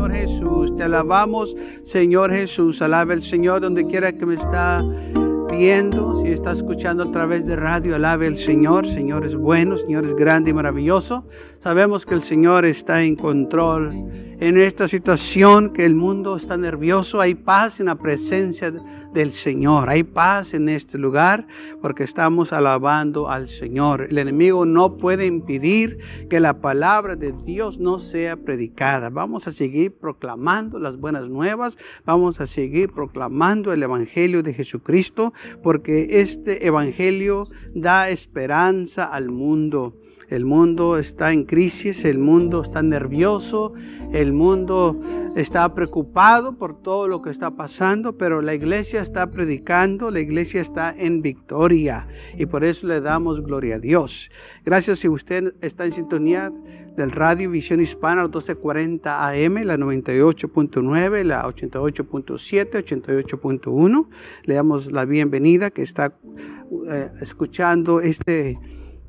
Señor Jesús. Te alabamos, Señor Jesús. Alabe el Señor donde quiera que me está viendo, si está escuchando a través de radio, alabe al Señor. Señor es bueno, Señor es grande y maravilloso. Sabemos que el Señor está en control en esta situación, que el mundo está nervioso. Hay paz en la presencia del Señor. Hay paz en este lugar porque estamos alabando al Señor. El enemigo no puede impedir que la palabra de Dios no sea predicada. Vamos a seguir proclamando las buenas nuevas. Vamos a seguir proclamando el Evangelio de Jesucristo porque este Evangelio da esperanza al mundo. El mundo está en crisis, el mundo está nervioso, el mundo está preocupado por todo lo que está pasando, pero la iglesia está predicando, la iglesia está en victoria y por eso le damos gloria a Dios. Gracias si usted está en sintonía del Radio Visión Hispana 1240 AM, la 98.9, la 88.7, 88.1. Le damos la bienvenida que está eh, escuchando este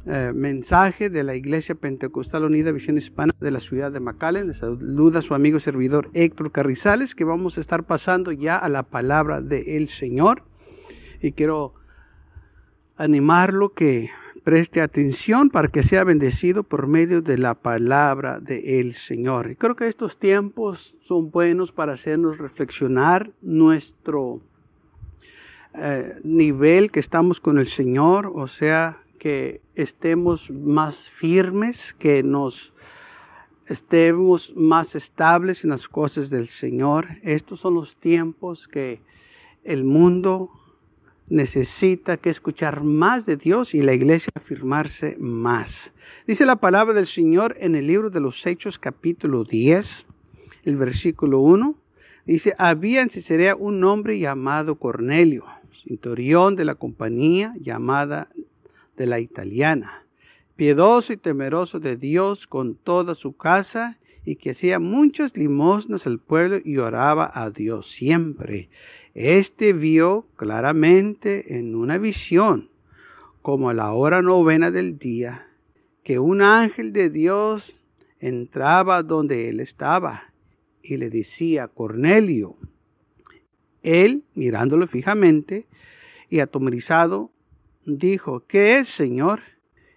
eh, mensaje de la Iglesia Pentecostal Unida Visión Hispana de la ciudad de McAllen. Les saluda su amigo servidor Héctor Carrizales, que vamos a estar pasando ya a la palabra del Señor. Y quiero animarlo que preste atención para que sea bendecido por medio de la palabra del Señor. Y creo que estos tiempos son buenos para hacernos reflexionar nuestro eh, nivel que estamos con el Señor, o sea, que estemos más firmes, que nos estemos más estables en las cosas del Señor. Estos son los tiempos que el mundo necesita que escuchar más de Dios y la iglesia afirmarse más. Dice la palabra del Señor en el libro de los Hechos capítulo 10, el versículo 1. Dice, había en Cesarea un hombre llamado Cornelio, cinturón de la compañía llamada de la italiana, piedoso y temeroso de Dios con toda su casa y que hacía muchas limosnas al pueblo y oraba a Dios siempre. Este vio claramente en una visión, como a la hora novena del día, que un ángel de Dios entraba donde él estaba y le decía, Cornelio. Él, mirándolo fijamente y atomorizado, dijo, ¿qué es, Señor?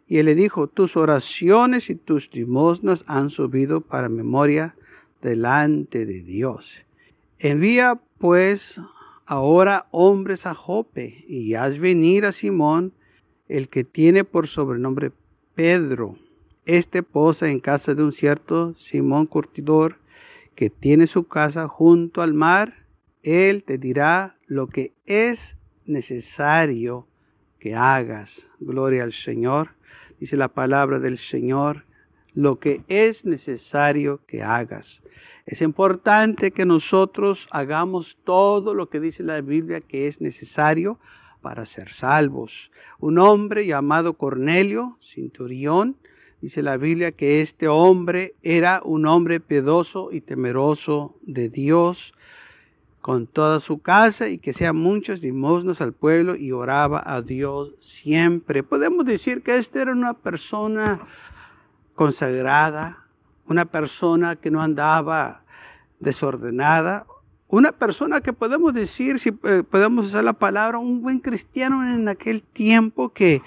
Y él le dijo, tus oraciones y tus limosnas han subido para memoria delante de Dios. Envía pues ahora hombres a Jope y haz venir a Simón, el que tiene por sobrenombre Pedro. Este posa en casa de un cierto Simón Curtidor, que tiene su casa junto al mar. Él te dirá lo que es necesario que hagas. Gloria al Señor. Dice la palabra del Señor, lo que es necesario que hagas. Es importante que nosotros hagamos todo lo que dice la Biblia que es necesario para ser salvos. Un hombre llamado Cornelio, cinturión, dice la Biblia que este hombre era un hombre piedoso y temeroso de Dios, con toda su casa y que sean muchos limosnos al pueblo y oraba a Dios siempre. Podemos decir que esta era una persona consagrada, una persona que no andaba desordenada, una persona que podemos decir, si eh, podemos usar la palabra, un buen cristiano en aquel tiempo que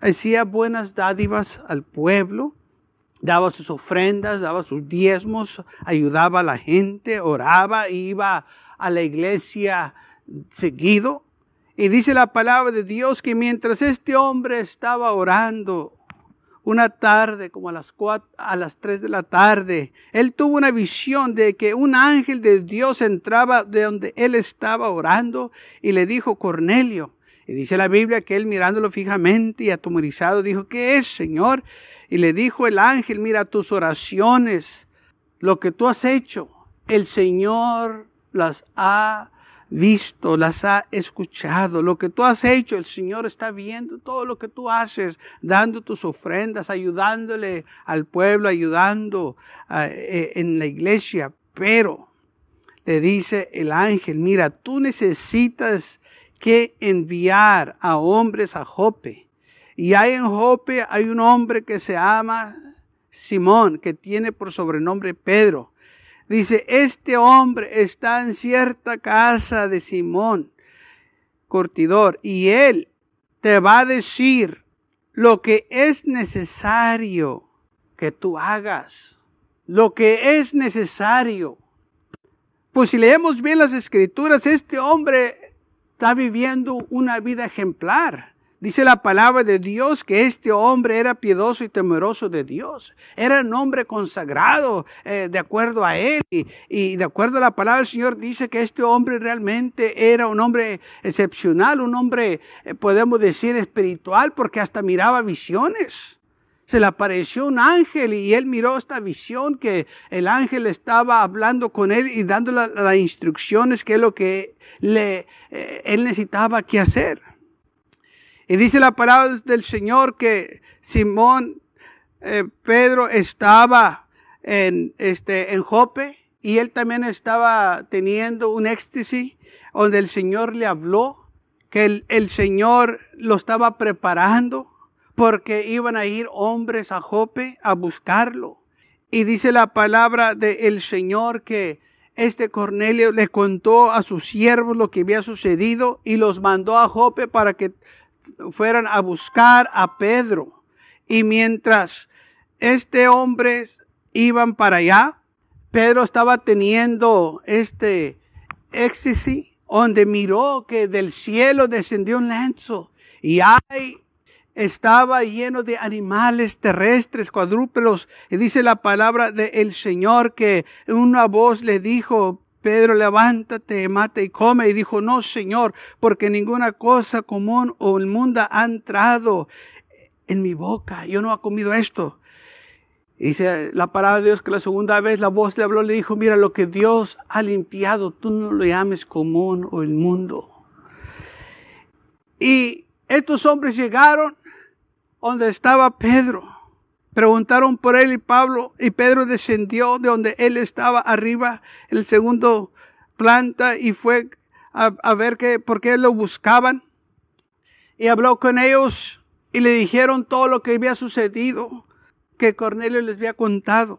hacía buenas dádivas al pueblo, daba sus ofrendas, daba sus diezmos, ayudaba a la gente, oraba, iba a la iglesia seguido. Y dice la palabra de Dios que mientras este hombre estaba orando una tarde, como a las cuatro, a las tres de la tarde, él tuvo una visión de que un ángel de Dios entraba de donde él estaba orando y le dijo, Cornelio. Y dice la Biblia que él mirándolo fijamente y atomorizado dijo, ¿qué es, Señor? Y le dijo el ángel, mira tus oraciones, lo que tú has hecho, el Señor las ha visto, las ha escuchado. Lo que tú has hecho, el Señor está viendo todo lo que tú haces, dando tus ofrendas, ayudándole al pueblo, ayudando eh, en la iglesia. Pero le dice el ángel, mira, tú necesitas que enviar a hombres a Jope. Y hay en Jope, hay un hombre que se llama Simón, que tiene por sobrenombre Pedro Dice, este hombre está en cierta casa de Simón, cortidor, y él te va a decir lo que es necesario que tú hagas. Lo que es necesario. Pues si leemos bien las escrituras, este hombre está viviendo una vida ejemplar. Dice la palabra de Dios que este hombre era piedoso y temeroso de Dios. Era un hombre consagrado eh, de acuerdo a él. Y, de acuerdo a la palabra del Señor dice que este hombre realmente era un hombre excepcional, un hombre, eh, podemos decir, espiritual, porque hasta miraba visiones. Se le apareció un ángel y él miró esta visión que el ángel estaba hablando con él y dándole las instrucciones que es lo que le, eh, él necesitaba que hacer. Y dice la palabra del Señor que Simón eh, Pedro estaba en, este, en Jope y él también estaba teniendo un éxtasis donde el Señor le habló, que el, el Señor lo estaba preparando porque iban a ir hombres a Jope a buscarlo. Y dice la palabra del Señor que este Cornelio le contó a sus siervos lo que había sucedido y los mandó a Jope para que fueran a buscar a Pedro. Y mientras este hombre iban para allá, Pedro estaba teniendo este éxtasis donde miró que del cielo descendió un lanzo y ahí estaba lleno de animales terrestres, cuadrúpedos. Y dice la palabra del Señor que una voz le dijo, Pedro, levántate, mata y come. Y dijo, no, Señor, porque ninguna cosa común o inmunda ha entrado en mi boca. Yo no he comido esto. dice la palabra de Dios que la segunda vez la voz le habló, le dijo, mira, lo que Dios ha limpiado, tú no lo llames común o inmundo. Y estos hombres llegaron donde estaba Pedro. Preguntaron por él y Pablo y Pedro descendió de donde él estaba arriba, el segundo planta y fue a, ver que, por qué lo buscaban. Y habló con ellos y le dijeron todo lo que había sucedido, que Cornelio les había contado.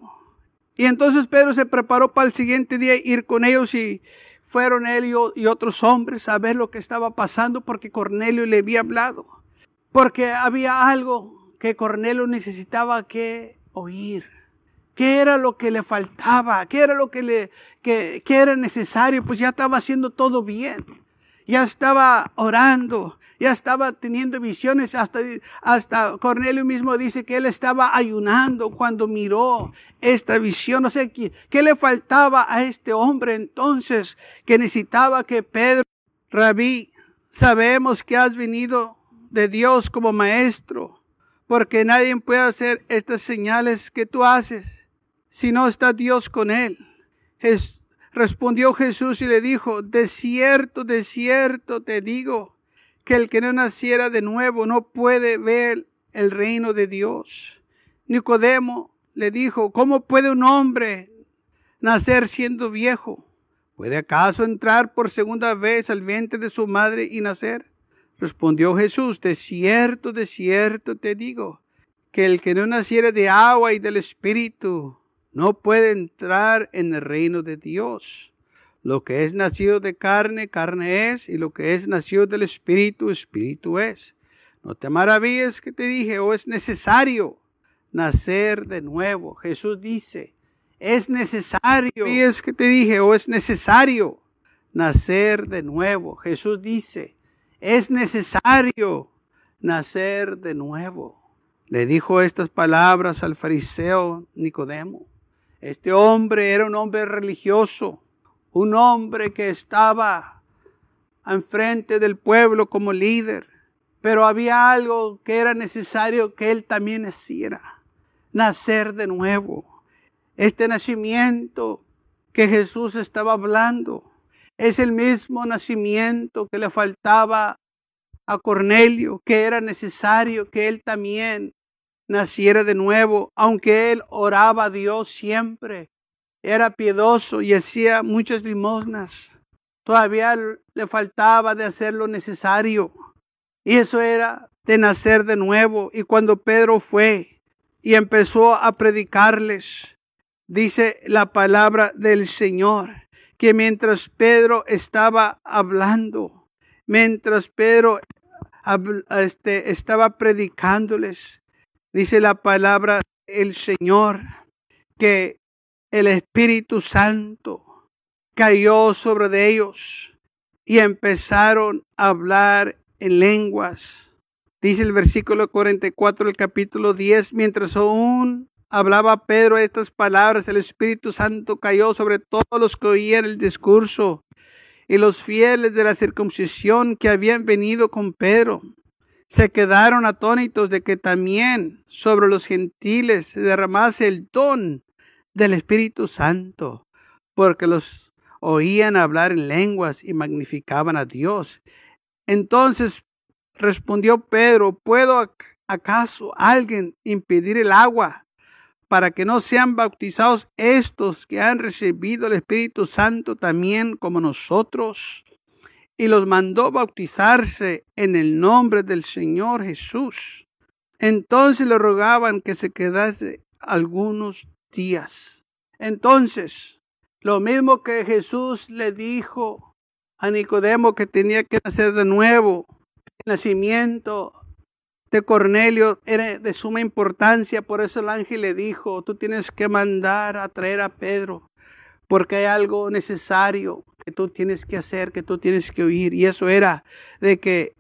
Y entonces Pedro se preparó para el siguiente día ir con ellos y fueron él y otros hombres a ver lo que estaba pasando porque Cornelio le había hablado. Porque había algo que Cornelio necesitaba que oír. ¿Qué era lo que le faltaba? ¿Qué era lo que le que, era necesario? Pues ya estaba haciendo todo bien. Ya estaba orando, ya estaba teniendo visiones. Hasta, hasta Cornelio mismo dice que él estaba ayunando cuando miró esta visión. No sé ¿qué, qué le faltaba a este hombre entonces que necesitaba que Pedro, Rabí, sabemos que has venido de Dios como maestro porque nadie puede hacer estas señales que tú haces si no está Dios con él. respondió Jesús y le dijo, de cierto, de cierto te digo, que el que no naciera de nuevo no puede ver el reino de Dios. Nicodemo le dijo, ¿cómo puede un hombre nacer siendo viejo? ¿Puede acaso entrar por segunda vez al vientre de su madre y nacer? Respondió Jesús, de cierto, de cierto te digo, que el que no naciere de agua y del Espíritu no puede entrar en el reino de Dios. Lo que es nacido de carne, carne es, y lo que es nacido del Espíritu, Espíritu es. No te maravilles que te dije, o es necesario nacer de nuevo. Jesús dice, es necesario. Y es que te dije, o es necesario nacer de nuevo. Jesús dice, es necesario nacer de nuevo. Le dijo estas palabras al fariseo Nicodemo. Este hombre era un hombre religioso, un hombre que estaba enfrente del pueblo como líder, pero había algo que era necesario que él también hiciera, nacer de nuevo. Este nacimiento que Jesús estaba hablando es el mismo nacimiento que le faltaba a Cornelio, que era necesario que él también naciera de nuevo, aunque él oraba a Dios siempre, era piedoso y hacía muchas limosnas. Todavía le faltaba de hacer lo necesario. Y eso era de nacer de nuevo. Y cuando Pedro fue y empezó a predicarles, dice la palabra del Señor, que mientras Pedro estaba hablando, mientras Pedro este, estaba predicándoles, dice la palabra del Señor, que el Espíritu Santo cayó sobre ellos y empezaron a hablar en lenguas. Dice el versículo 44 del capítulo 10, mientras aún hablaba Pedro estas palabras, el Espíritu Santo cayó sobre todos los que oían el discurso y los fieles de la circuncisión que habían venido con Pedro se quedaron atónitos de que también sobre los gentiles se derramase el don del Espíritu Santo, porque los oían hablar en lenguas y magnificaban a Dios. Entonces respondió Pedro, ¿puedo acaso alguien impedir el agua para que no sean bautizados estos que han recibido el Espíritu Santo también como nosotros? Y los mandó bautizarse en el nombre del Señor Jesús. Entonces le rogaban que se quedase algunos días. Entonces, lo mismo que Jesús le dijo a Nicodemo que tenía que nacer de nuevo, el nacimiento de Cornelio era de suma importancia, por eso el ángel le dijo, tú tienes que mandar a traer a Pedro, porque hay algo necesario que tú tienes que hacer, que tú tienes que oír. Y eso era de que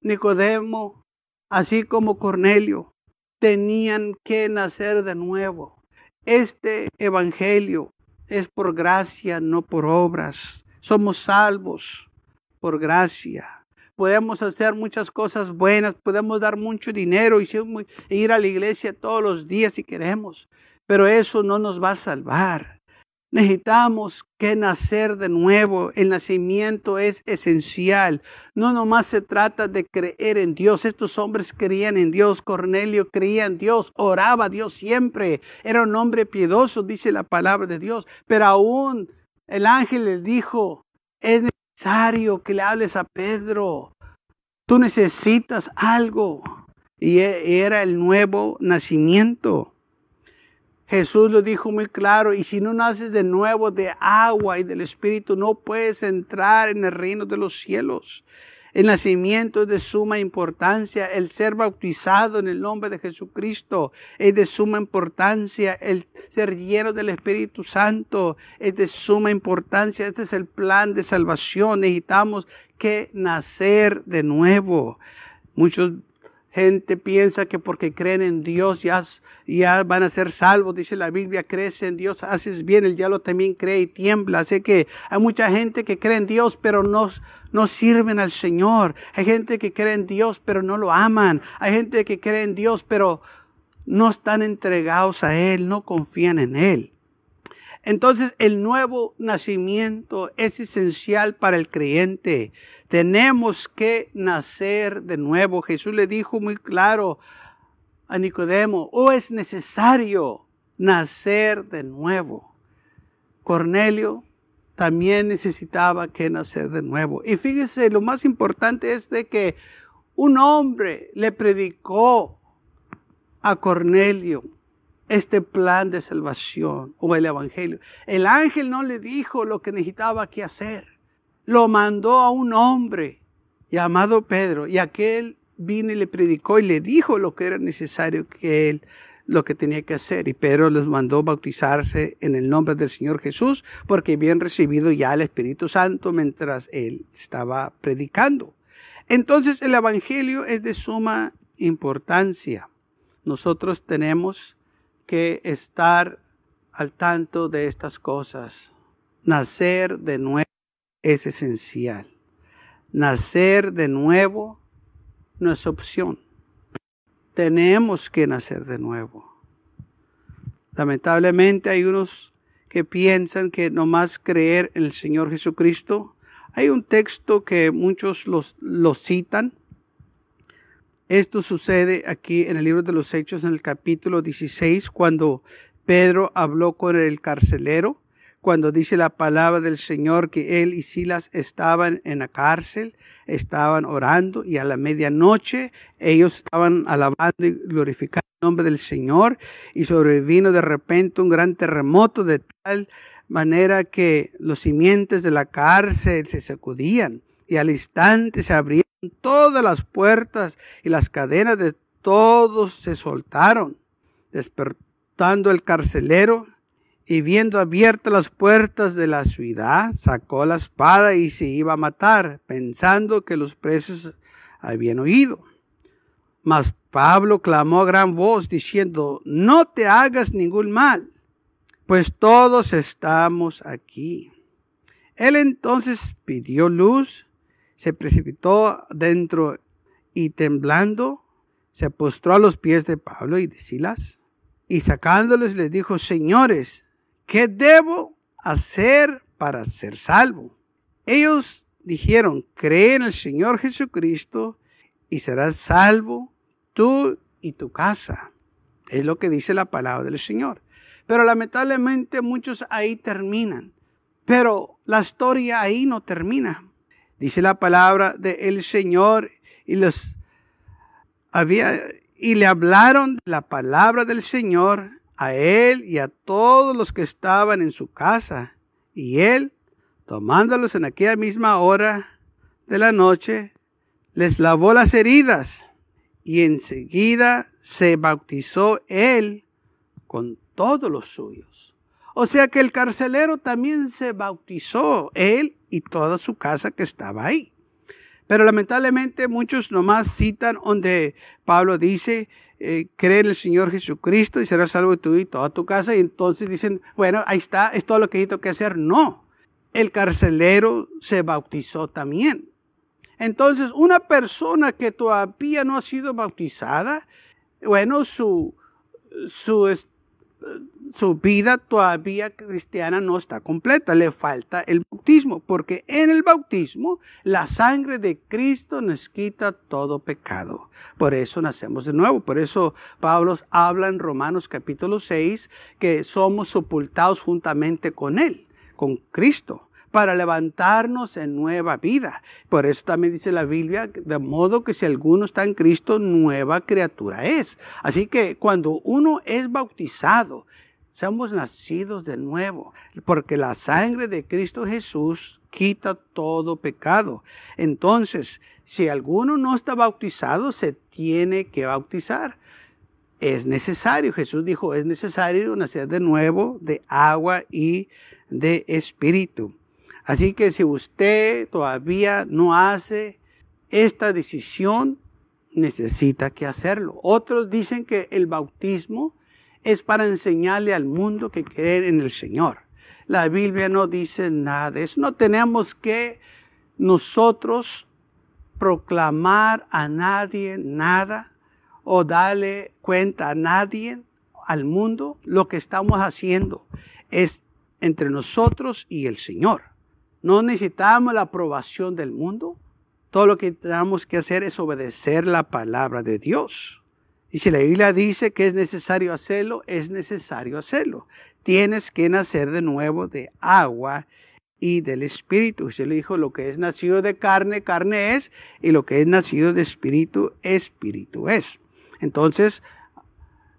Nicodemo, así como Cornelio, tenían que nacer de nuevo. Este evangelio es por gracia, no por obras. Somos salvos por gracia podemos hacer muchas cosas buenas, podemos dar mucho dinero y ir a la iglesia todos los días si queremos, pero eso no nos va a salvar. Necesitamos que nacer de nuevo. El nacimiento es esencial. No nomás se trata de creer en Dios. Estos hombres creían en Dios. Cornelio creía en Dios. Oraba a Dios siempre. Era un hombre piedoso, dice la palabra de Dios. Pero aún el ángel les dijo, es necesario que le hables a Pedro. Tú necesitas algo. Y e, era el nuevo nacimiento. Jesús lo dijo muy claro, y si no naces de nuevo de agua y del Espíritu, no puedes entrar en el reino de los cielos. El nacimiento es de suma importancia. El ser bautizado en el nombre de Jesucristo es de suma importancia. El ser lleno del Espíritu Santo es de suma importancia. Este es el plan de salvación. Necesitamos que nacer de nuevo. Muchos gente piensa que porque creen en Dios ya, ya van a ser salvos. Dice la Biblia, crees en Dios, haces bien, el diablo también cree y tiembla. Así que hay mucha gente que cree en Dios, pero no, no sirven al Señor. Hay gente que cree en Dios, pero no lo aman. Hay gente que cree en Dios, pero no están entregados a Él, no confían en Él. Entonces el nuevo nacimiento es esencial para el creyente. Tenemos que nacer de nuevo. Jesús le dijo muy claro a Nicodemo, oh, es necesario nacer de nuevo. Cornelio también necesitaba que nacer de nuevo. Y fíjese, lo más importante es de que un hombre le predicó a Cornelio este plan de salvación o el evangelio. El ángel no le dijo lo que necesitaba que hacer. Lo mandó a un hombre llamado Pedro y aquel vino y le predicó y le dijo lo que era necesario que él lo que tenía que hacer. Y Pedro les mandó bautizarse en el nombre del Señor Jesús porque habían recibido ya el Espíritu Santo mientras él estaba predicando. Entonces el Evangelio es de suma importancia. Nosotros tenemos que estar al tanto de estas cosas. Nacer de nuevo es esencial. Nacer de nuevo no es opción. Tenemos que nacer de nuevo. Lamentablemente hay unos que piensan que nomás creer en el Señor Jesucristo. Hay un texto que muchos los, citan. Esto sucede aquí en el libro de los Hechos en el capítulo 16 cuando Pedro habló con el carcelero cuando dice la palabra del Señor que él y Silas estaban en la cárcel, estaban orando y a la medianoche ellos estaban alabando y glorificando el nombre del Señor y sobrevino de repente un gran terremoto de tal manera que los simientes de la cárcel se sacudían y al instante se abrieron todas las puertas y las cadenas de todos se soltaron, despertando el carcelero y viendo abiertas las puertas de la ciudad, sacó la espada y se iba a matar, pensando que los presos habían oído. Mas Pablo clamó a gran voz diciendo, no te hagas ningún mal, pues todos estamos aquí. Él entonces pidió luz, se precipitó dentro y temblando, se postró a los pies de Pablo y de Silas, y sacándoles les dijo, señores, ¿qué debo hacer para ser salvo? Ellos dijeron, cree en el Señor Jesucristo y serás salvo tú y tu casa. Es lo que dice la palabra del Señor. Pero lamentablemente muchos ahí terminan. Pero la historia ahí no termina. Dice la palabra del Señor y había y le hablaron la palabra del Señor a él y a todos los que estaban en su casa. Y él, tomándolos en aquella misma hora de la noche, les lavó las heridas y enseguida se bautizó él con todos los suyos. O sea que el carcelero también se bautizó, él y toda su casa que estaba ahí. Pero lamentablemente muchos nomás citan donde Pablo dice eh, cree en el Señor Jesucristo y serás salvo tú y toda tu casa. Y entonces dicen, bueno, ahí está, es todo lo que necesito que hacer. No, el carcelero se bautizó también. Entonces, una persona que todavía no ha sido bautizada, bueno, su, su, su vida todavía cristiana no está completa, le falta el bautismo, porque en el bautismo la sangre de Cristo nos quita todo pecado. Por eso nacemos de nuevo, por eso Pablo habla en Romanos capítulo 6 que somos sepultados juntamente con Él, con Cristo para levantarnos en nueva vida. Por eso también dice la Biblia, de modo que si alguno está en Cristo, nueva criatura es. Así que cuando uno es bautizado, somos nacidos de nuevo, porque la sangre de Cristo Jesús quita todo pecado. Entonces, si alguno no está bautizado, se tiene que bautizar. Es necesario, Jesús dijo, es necesario nacer de nuevo de agua y de espíritu. Así que si usted todavía no hace esta decisión, necesita que hacerlo. Otros dicen que el bautismo es para enseñarle al mundo que creer en el Señor. La Biblia no dice nada de eso. No tenemos que nosotros proclamar a nadie nada o darle cuenta a nadie, al mundo, lo que estamos haciendo. Es entre nosotros y el Señor. No necesitamos la aprobación del mundo. Todo lo que tenemos que hacer es obedecer la palabra de Dios. Y si la Biblia dice que es necesario hacerlo, es necesario hacerlo. Tienes que nacer de nuevo de agua y del espíritu. Se le dijo, lo que es nacido de carne, carne es, y lo que es nacido de espíritu, espíritu es. Entonces,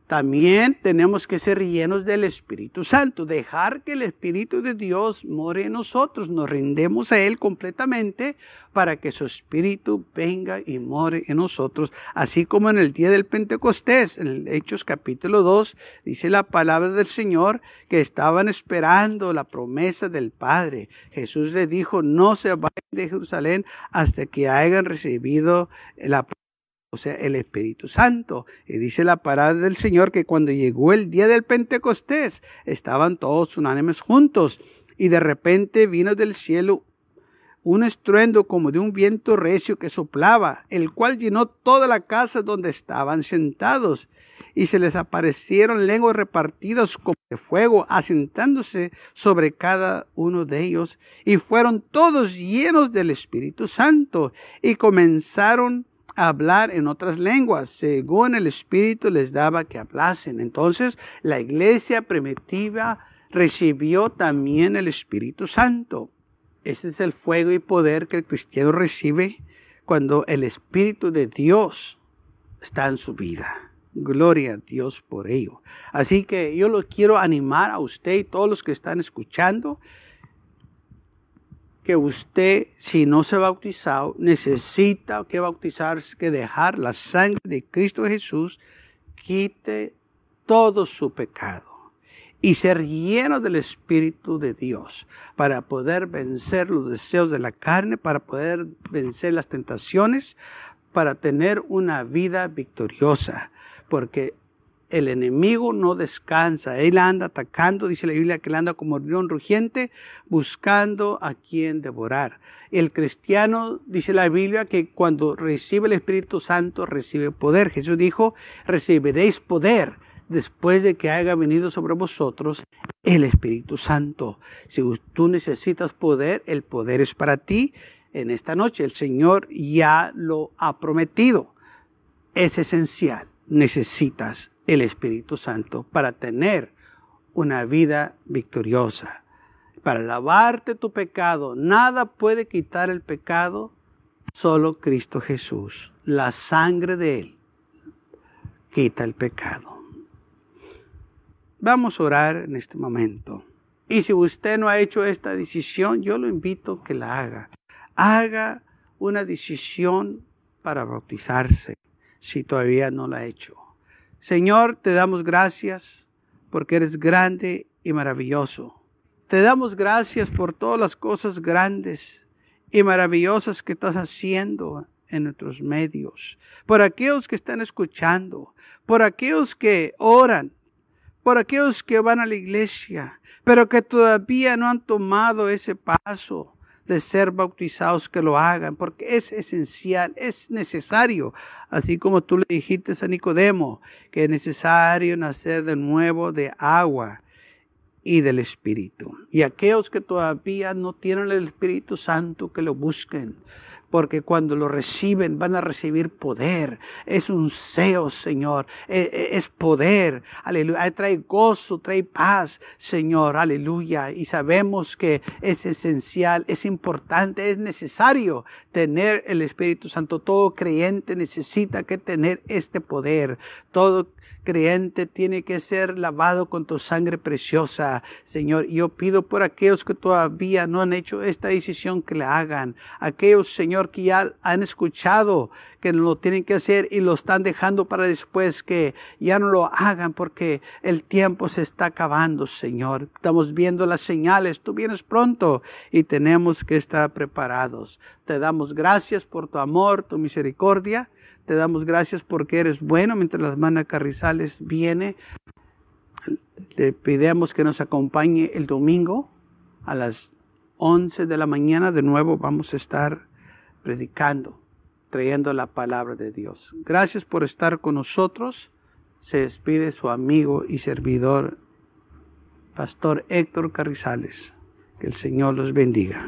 también tenemos que ser llenos del Espíritu Santo, dejar que el Espíritu de Dios more en nosotros, nos rendemos a Él completamente para que su Espíritu venga y more en nosotros, así como en el día del Pentecostés, en Hechos capítulo 2, dice la palabra del Señor que estaban esperando la promesa del Padre. Jesús le dijo, no se vayan de Jerusalén hasta que hayan recibido la o sea, el Espíritu Santo. Y dice la palabra del Señor que cuando llegó el día del Pentecostés, estaban todos unánimes juntos. Y de repente vino del cielo un estruendo como de un viento recio que soplaba, el cual llenó toda la casa donde estaban sentados, y se les aparecieron lenguas repartidas como de fuego, asentándose sobre cada uno de ellos, y fueron todos llenos del Espíritu Santo, y comenzaron hablar en otras lenguas, según el Espíritu les daba que hablasen. Entonces, la iglesia primitiva recibió también el Espíritu Santo. Ese es el fuego y poder que el cristiano recibe cuando el Espíritu de Dios está en su vida. Gloria a Dios por ello. Así que yo lo quiero animar a usted y todos los que están escuchando que usted, si no se ha bautizado, necesita que bautizarse, que dejar la sangre de Cristo Jesús, quite todo su pecado y ser lleno del Espíritu de Dios para poder vencer los deseos de la carne, para poder vencer las tentaciones, para tener una vida victoriosa. Porque el enemigo no descansa, él anda atacando, dice la Biblia que él anda como león rugiente, buscando a quien devorar. El cristiano, dice la Biblia, que cuando recibe el Espíritu Santo recibe poder. Jesús dijo, recibiréis poder después de que haya venido sobre vosotros el Espíritu Santo. Si tú necesitas poder, el poder es para ti. En esta noche el Señor ya lo ha prometido. Es esencial. Necesitas el Espíritu Santo para tener una vida victoriosa, para lavarte tu pecado. Nada puede quitar el pecado, solo Cristo Jesús. La sangre de Él quita el pecado. Vamos a orar en este momento. Y si usted no ha hecho esta decisión, yo lo invito a que la haga. Haga una decisión para bautizarse si todavía no la ha hecho. Señor, te damos gracias porque eres grande y maravilloso. Te damos gracias por todas las cosas grandes y maravillosas que estás haciendo en nuestros medios, por aquellos que están escuchando, por aquellos que oran, por aquellos que van a la iglesia, pero que todavía no han tomado ese paso de ser bautizados que lo hagan, porque es esencial, es necesario, así como tú le dijiste a Nicodemo, que es necesario nacer de nuevo de agua y del Espíritu. Y aquellos que todavía no tienen el Espíritu Santo, que lo busquen porque cuando lo reciben van a recibir poder. Es un seo, Señor. E, e, es poder. Aleluya. Trae gozo, trae paz, Señor. Aleluya. Y sabemos que es esencial, es importante, es necesario tener el Espíritu Santo. Todo creyente necesita que tener este poder. Todo creyente tiene que ser lavado con tu sangre preciosa, Señor. Yo pido por aquellos que todavía no han hecho esta decisión que la hagan. Aquellos, Señor, que ya han escuchado que lo tienen que hacer y lo están dejando para después que ya no lo hagan porque el tiempo se está acabando, Señor. Estamos viendo las señales. Tú vienes pronto y tenemos que estar preparados. Te damos gracias por tu amor, tu misericordia. Te damos gracias porque eres bueno mientras las manas Carrizales viene. Le pedimos que nos acompañe el domingo a las 11 de la mañana. De nuevo vamos a estar predicando, trayendo la palabra de Dios. Gracias por estar con nosotros. Se despide su amigo y servidor, Pastor Héctor Carrizales. Que el Señor los bendiga.